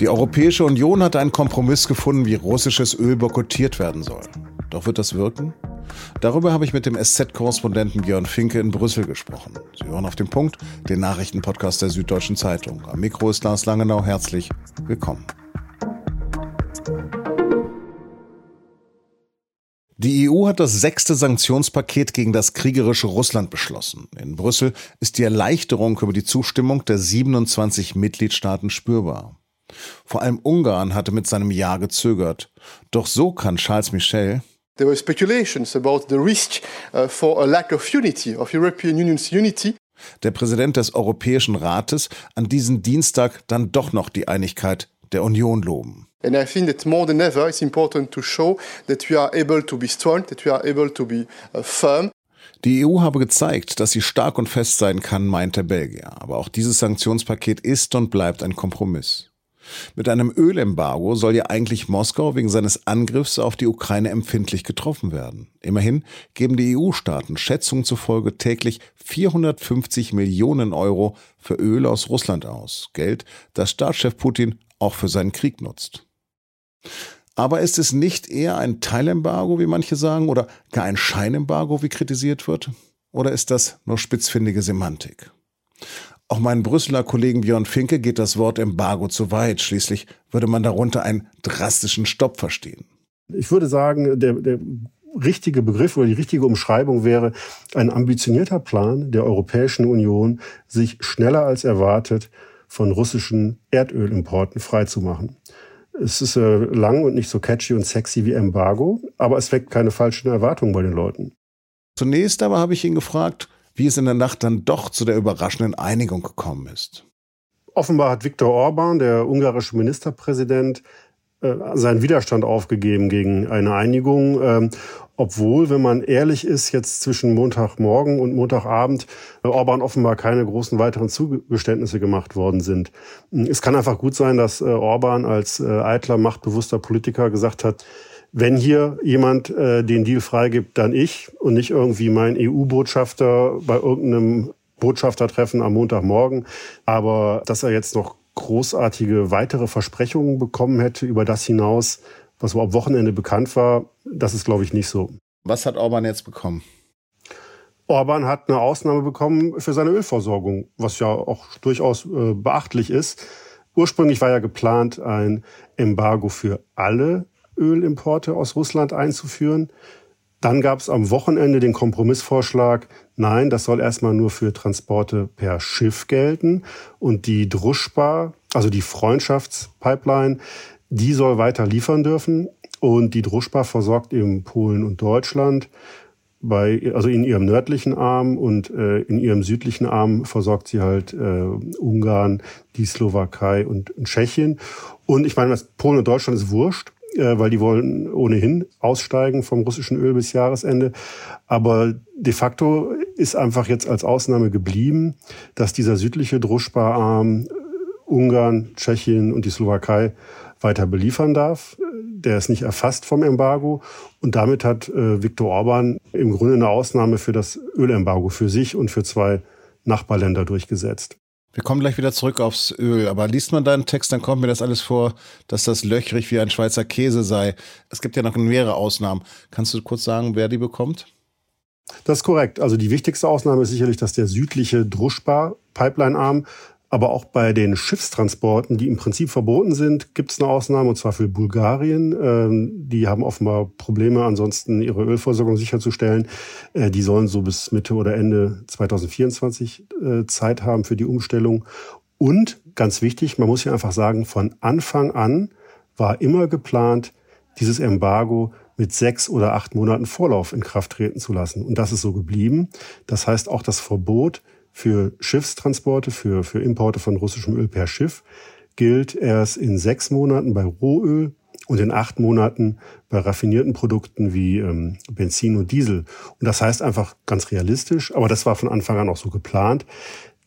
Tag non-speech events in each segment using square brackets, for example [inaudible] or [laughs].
Die Europäische Union hat einen Kompromiss gefunden, wie russisches Öl boykottiert werden soll. Doch wird das wirken? Darüber habe ich mit dem SZ-Korrespondenten Björn Finke in Brüssel gesprochen. Sie hören auf den Punkt, den Nachrichtenpodcast der Süddeutschen Zeitung. Am Mikro ist Lars Langenau. Herzlich willkommen. Die EU hat das sechste Sanktionspaket gegen das kriegerische Russland beschlossen. In Brüssel ist die Erleichterung über die Zustimmung der 27 Mitgliedstaaten spürbar. Vor allem Ungarn hatte mit seinem Ja gezögert. Doch so kann Charles Michel There were speculations about the risk uh, for a lack of unity, of European Union's unity. Der Präsident des Europäischen Rates an diesem Dienstag dann doch noch die Einigkeit der Union loben. And I think that more than ever it's important to show that we are able to be strong, that we are able to be uh, firm. Die EU habe gezeigt, dass sie stark und fest sein kann, meint der Belgier. Aber auch dieses Sanktionspaket ist und bleibt ein Kompromiss. Mit einem Ölembargo soll ja eigentlich Moskau wegen seines Angriffs auf die Ukraine empfindlich getroffen werden. Immerhin geben die EU-Staaten Schätzungen zufolge täglich 450 Millionen Euro für Öl aus Russland aus. Geld, das Staatschef Putin auch für seinen Krieg nutzt. Aber ist es nicht eher ein Teilembargo, wie manche sagen, oder gar ein Scheinembargo, wie kritisiert wird? Oder ist das nur spitzfindige Semantik? Auch meinen Brüsseler Kollegen Björn Finke geht das Wort Embargo zu weit. Schließlich würde man darunter einen drastischen Stopp verstehen. Ich würde sagen, der, der richtige Begriff oder die richtige Umschreibung wäre ein ambitionierter Plan der Europäischen Union, sich schneller als erwartet von russischen Erdölimporten freizumachen. Es ist äh, lang und nicht so catchy und sexy wie Embargo, aber es weckt keine falschen Erwartungen bei den Leuten. Zunächst aber habe ich ihn gefragt, wie es in der Nacht dann doch zu der überraschenden Einigung gekommen ist. Offenbar hat Viktor Orban, der ungarische Ministerpräsident, äh, seinen Widerstand aufgegeben gegen eine Einigung, ähm, obwohl, wenn man ehrlich ist, jetzt zwischen Montagmorgen und Montagabend äh, Orban offenbar keine großen weiteren Zugeständnisse gemacht worden sind. Es kann einfach gut sein, dass äh, Orban als eitler, machtbewusster Politiker gesagt hat, wenn hier jemand äh, den Deal freigibt, dann ich und nicht irgendwie mein EU-Botschafter bei irgendeinem Botschaftertreffen am Montagmorgen. Aber dass er jetzt noch großartige weitere Versprechungen bekommen hätte über das hinaus, was am Wochenende bekannt war, das ist, glaube ich, nicht so. Was hat Orban jetzt bekommen? Orban hat eine Ausnahme bekommen für seine Ölversorgung, was ja auch durchaus äh, beachtlich ist. Ursprünglich war ja geplant ein Embargo für alle Ölimporte aus Russland einzuführen. Dann gab es am Wochenende den Kompromissvorschlag, nein, das soll erstmal nur für Transporte per Schiff gelten. Und die Druschba, also die Freundschaftspipeline, die soll weiter liefern dürfen. Und die Druschba versorgt eben Polen und Deutschland. Bei, also in ihrem nördlichen Arm und äh, in ihrem südlichen Arm versorgt sie halt äh, Ungarn, die Slowakei und, Tschechien. Und ich meine, Polen und Deutschland ist wurscht weil die wollen ohnehin aussteigen vom russischen Öl bis Jahresende. Aber de facto ist einfach jetzt als Ausnahme geblieben, dass dieser südliche Druschba-Arm äh, Ungarn, Tschechien und die Slowakei weiter beliefern darf. Der ist nicht erfasst vom Embargo. Und damit hat äh, Viktor Orban im Grunde eine Ausnahme für das Ölembargo für sich und für zwei Nachbarländer durchgesetzt. Wir kommen gleich wieder zurück aufs Öl, aber liest man deinen Text, dann kommt mir das alles vor, dass das löchrig wie ein Schweizer Käse sei. Es gibt ja noch mehrere Ausnahmen. Kannst du kurz sagen, wer die bekommt? Das ist korrekt. Also die wichtigste Ausnahme ist sicherlich, dass der südliche Druschba-Pipeline-Arm aber auch bei den Schiffstransporten, die im Prinzip verboten sind, gibt es eine Ausnahme, und zwar für Bulgarien. Ähm, die haben offenbar Probleme, ansonsten ihre Ölversorgung sicherzustellen. Äh, die sollen so bis Mitte oder Ende 2024 äh, Zeit haben für die Umstellung. Und ganz wichtig, man muss ja einfach sagen, von Anfang an war immer geplant, dieses Embargo mit sechs oder acht Monaten Vorlauf in Kraft treten zu lassen. Und das ist so geblieben. Das heißt, auch das Verbot für Schiffstransporte, für, für Importe von russischem Öl per Schiff gilt erst in sechs Monaten bei Rohöl und in acht Monaten bei raffinierten Produkten wie ähm, Benzin und Diesel. Und das heißt einfach ganz realistisch, aber das war von Anfang an auch so geplant,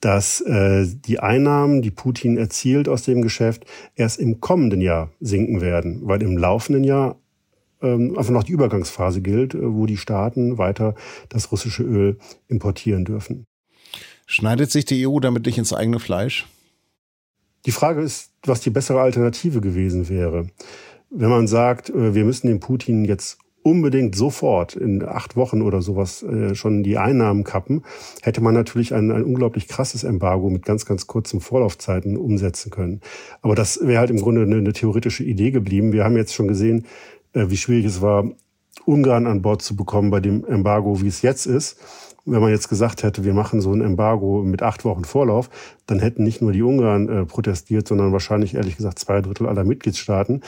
dass äh, die Einnahmen, die Putin erzielt aus dem Geschäft, erst im kommenden Jahr sinken werden, weil im laufenden Jahr ähm, einfach noch die Übergangsphase gilt, äh, wo die Staaten weiter das russische Öl importieren dürfen. Schneidet sich die EU damit nicht ins eigene Fleisch? Die Frage ist, was die bessere Alternative gewesen wäre. Wenn man sagt, äh, wir müssen den Putin jetzt unbedingt sofort in acht Wochen oder sowas äh, schon die Einnahmen kappen, hätte man natürlich ein, ein unglaublich krasses Embargo mit ganz, ganz kurzen Vorlaufzeiten umsetzen können. Aber das wäre halt im Grunde eine, eine theoretische Idee geblieben. Wir haben jetzt schon gesehen, äh, wie schwierig es war, Ungarn an Bord zu bekommen bei dem Embargo, wie es jetzt ist. Wenn man jetzt gesagt hätte, wir machen so ein Embargo mit acht Wochen Vorlauf, dann hätten nicht nur die Ungarn äh, protestiert, sondern wahrscheinlich ehrlich gesagt zwei Drittel aller Mitgliedstaaten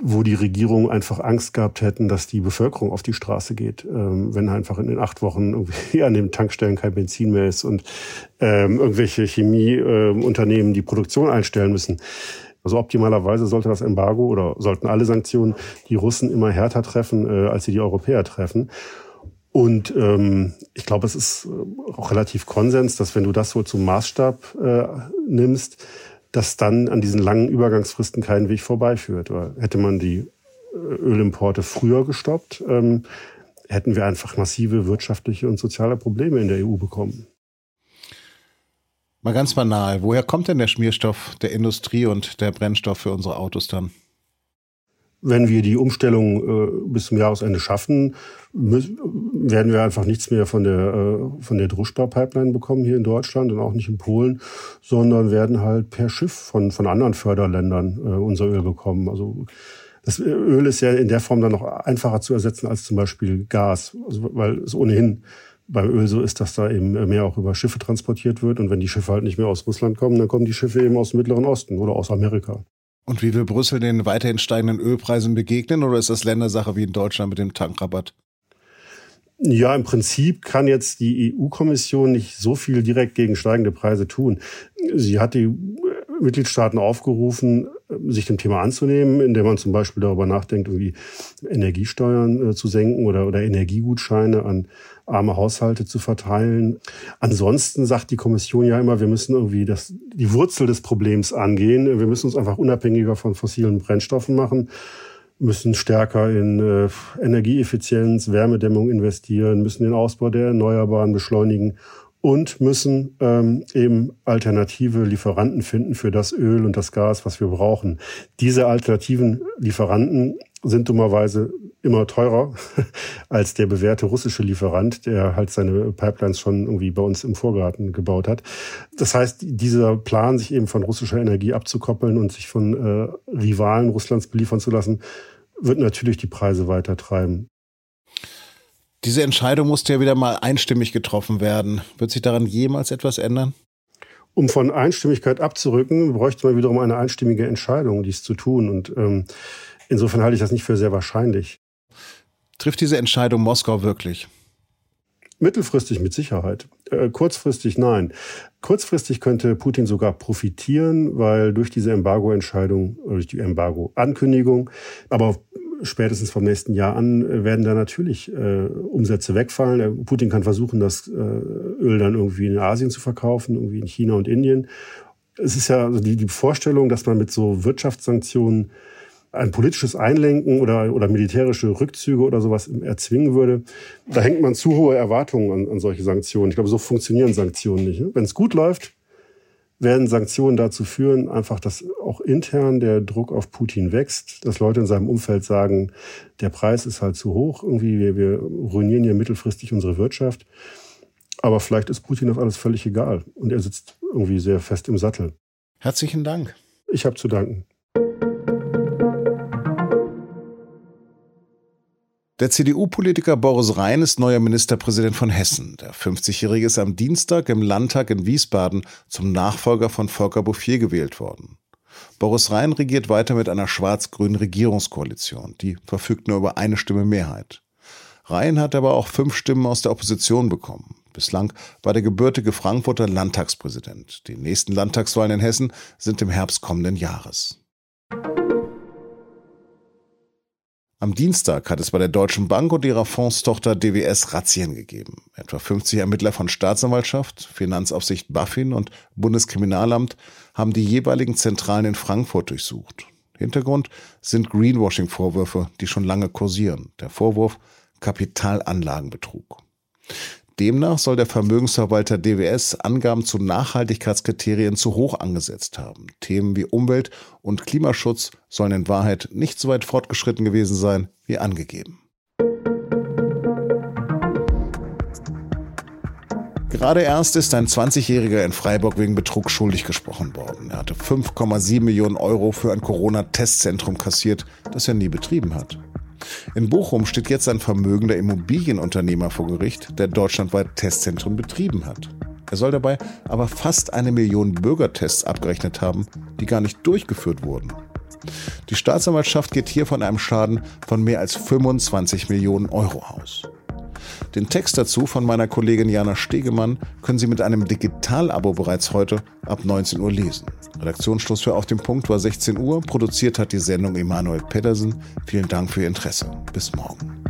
wo die Regierung einfach Angst gehabt hätten, dass die Bevölkerung auf die Straße geht, ähm, wenn einfach in den acht Wochen irgendwie [laughs] an den Tankstellen kein Benzin mehr ist und ähm, irgendwelche Chemieunternehmen ähm, die Produktion einstellen müssen. Also optimalerweise sollte das Embargo oder sollten alle Sanktionen die Russen immer härter treffen, äh, als sie die Europäer treffen. Und ähm, ich glaube, es ist auch relativ Konsens, dass wenn du das so zum Maßstab äh, nimmst, dass dann an diesen langen Übergangsfristen kein Weg vorbeiführt. Weil hätte man die äh, Ölimporte früher gestoppt, ähm, hätten wir einfach massive wirtschaftliche und soziale Probleme in der EU bekommen. Mal ganz banal, woher kommt denn der Schmierstoff der Industrie und der Brennstoff für unsere Autos dann? Wenn wir die Umstellung äh, bis zum Jahresende schaffen, werden wir einfach nichts mehr von der äh, von der Druschbar-Pipeline bekommen hier in Deutschland und auch nicht in Polen, sondern werden halt per Schiff von von anderen Förderländern äh, unser Öl bekommen. Also das Öl ist ja in der Form dann noch einfacher zu ersetzen als zum Beispiel Gas, also, weil es ohnehin beim Öl so ist, dass da eben mehr auch über Schiffe transportiert wird. Und wenn die Schiffe halt nicht mehr aus Russland kommen, dann kommen die Schiffe eben aus dem Mittleren Osten oder aus Amerika. Und wie will Brüssel den weiterhin steigenden Ölpreisen begegnen oder ist das Ländersache wie in Deutschland mit dem Tankrabatt? Ja, im Prinzip kann jetzt die EU-Kommission nicht so viel direkt gegen steigende Preise tun. Sie hat die Mitgliedstaaten aufgerufen, sich dem Thema anzunehmen, indem man zum Beispiel darüber nachdenkt, irgendwie Energiesteuern äh, zu senken oder, oder Energiegutscheine an arme Haushalte zu verteilen. Ansonsten sagt die Kommission ja immer, wir müssen irgendwie das, die Wurzel des Problems angehen. Wir müssen uns einfach unabhängiger von fossilen Brennstoffen machen, müssen stärker in äh, Energieeffizienz, Wärmedämmung investieren, müssen den Ausbau der Erneuerbaren beschleunigen und müssen ähm, eben alternative Lieferanten finden für das Öl und das Gas, was wir brauchen. Diese alternativen Lieferanten sind dummerweise immer teurer [laughs] als der bewährte russische Lieferant, der halt seine Pipelines schon irgendwie bei uns im Vorgarten gebaut hat. Das heißt, dieser Plan, sich eben von russischer Energie abzukoppeln und sich von äh, Rivalen Russlands beliefern zu lassen, wird natürlich die Preise weiter treiben. Diese Entscheidung musste ja wieder mal einstimmig getroffen werden. Wird sich daran jemals etwas ändern? Um von Einstimmigkeit abzurücken, bräuchte man wiederum eine einstimmige Entscheidung, dies zu tun. Und ähm, insofern halte ich das nicht für sehr wahrscheinlich. Trifft diese Entscheidung Moskau wirklich? Mittelfristig mit Sicherheit. Äh, kurzfristig nein. Kurzfristig könnte Putin sogar profitieren, weil durch diese Embargo-Entscheidung, durch die Embargo-Ankündigung, aber spätestens vom nächsten Jahr an äh, werden da natürlich äh, Umsätze wegfallen. Äh, Putin kann versuchen, das äh, Öl dann irgendwie in Asien zu verkaufen, irgendwie in China und Indien. Es ist ja also die, die Vorstellung, dass man mit so Wirtschaftssanktionen ein politisches Einlenken oder, oder militärische Rückzüge oder sowas erzwingen würde. Da hängt man zu hohe Erwartungen an, an solche Sanktionen. Ich glaube, so funktionieren Sanktionen nicht. Ne? Wenn es gut läuft, werden Sanktionen dazu führen, einfach, dass auch intern der Druck auf Putin wächst, dass Leute in seinem Umfeld sagen, der Preis ist halt zu hoch, irgendwie, wir, wir ruinieren hier mittelfristig unsere Wirtschaft. Aber vielleicht ist Putin auf alles völlig egal und er sitzt irgendwie sehr fest im Sattel. Herzlichen Dank. Ich habe zu danken. Der CDU-Politiker Boris Rhein ist neuer Ministerpräsident von Hessen. Der 50-Jährige ist am Dienstag im Landtag in Wiesbaden zum Nachfolger von Volker Bouffier gewählt worden. Boris Rhein regiert weiter mit einer schwarz-grünen Regierungskoalition. Die verfügt nur über eine Stimme Mehrheit. Rhein hat aber auch fünf Stimmen aus der Opposition bekommen. Bislang war der gebürtige Frankfurter Landtagspräsident. Die nächsten Landtagswahlen in Hessen sind im Herbst kommenden Jahres. Am Dienstag hat es bei der Deutschen Bank und ihrer Fondstochter DWS Razzien gegeben. Etwa 50 Ermittler von Staatsanwaltschaft, Finanzaufsicht BaFin und Bundeskriminalamt haben die jeweiligen Zentralen in Frankfurt durchsucht. Hintergrund sind Greenwashing-Vorwürfe, die schon lange kursieren. Der Vorwurf Kapitalanlagenbetrug. Demnach soll der Vermögensverwalter DWS Angaben zu Nachhaltigkeitskriterien zu hoch angesetzt haben. Themen wie Umwelt und Klimaschutz sollen in Wahrheit nicht so weit fortgeschritten gewesen sein wie angegeben. Gerade erst ist ein 20-Jähriger in Freiburg wegen Betrug schuldig gesprochen worden. Er hatte 5,7 Millionen Euro für ein Corona-Testzentrum kassiert, das er nie betrieben hat. In Bochum steht jetzt ein vermögender Immobilienunternehmer vor Gericht, der deutschlandweit Testzentren betrieben hat. Er soll dabei aber fast eine Million Bürgertests abgerechnet haben, die gar nicht durchgeführt wurden. Die Staatsanwaltschaft geht hier von einem Schaden von mehr als 25 Millionen Euro aus. Den Text dazu von meiner Kollegin Jana Stegemann können Sie mit einem Digital-Abo bereits heute ab 19 Uhr lesen. Redaktionsschluss für Auf dem Punkt war 16 Uhr. Produziert hat die Sendung Emanuel Pedersen. Vielen Dank für Ihr Interesse. Bis morgen.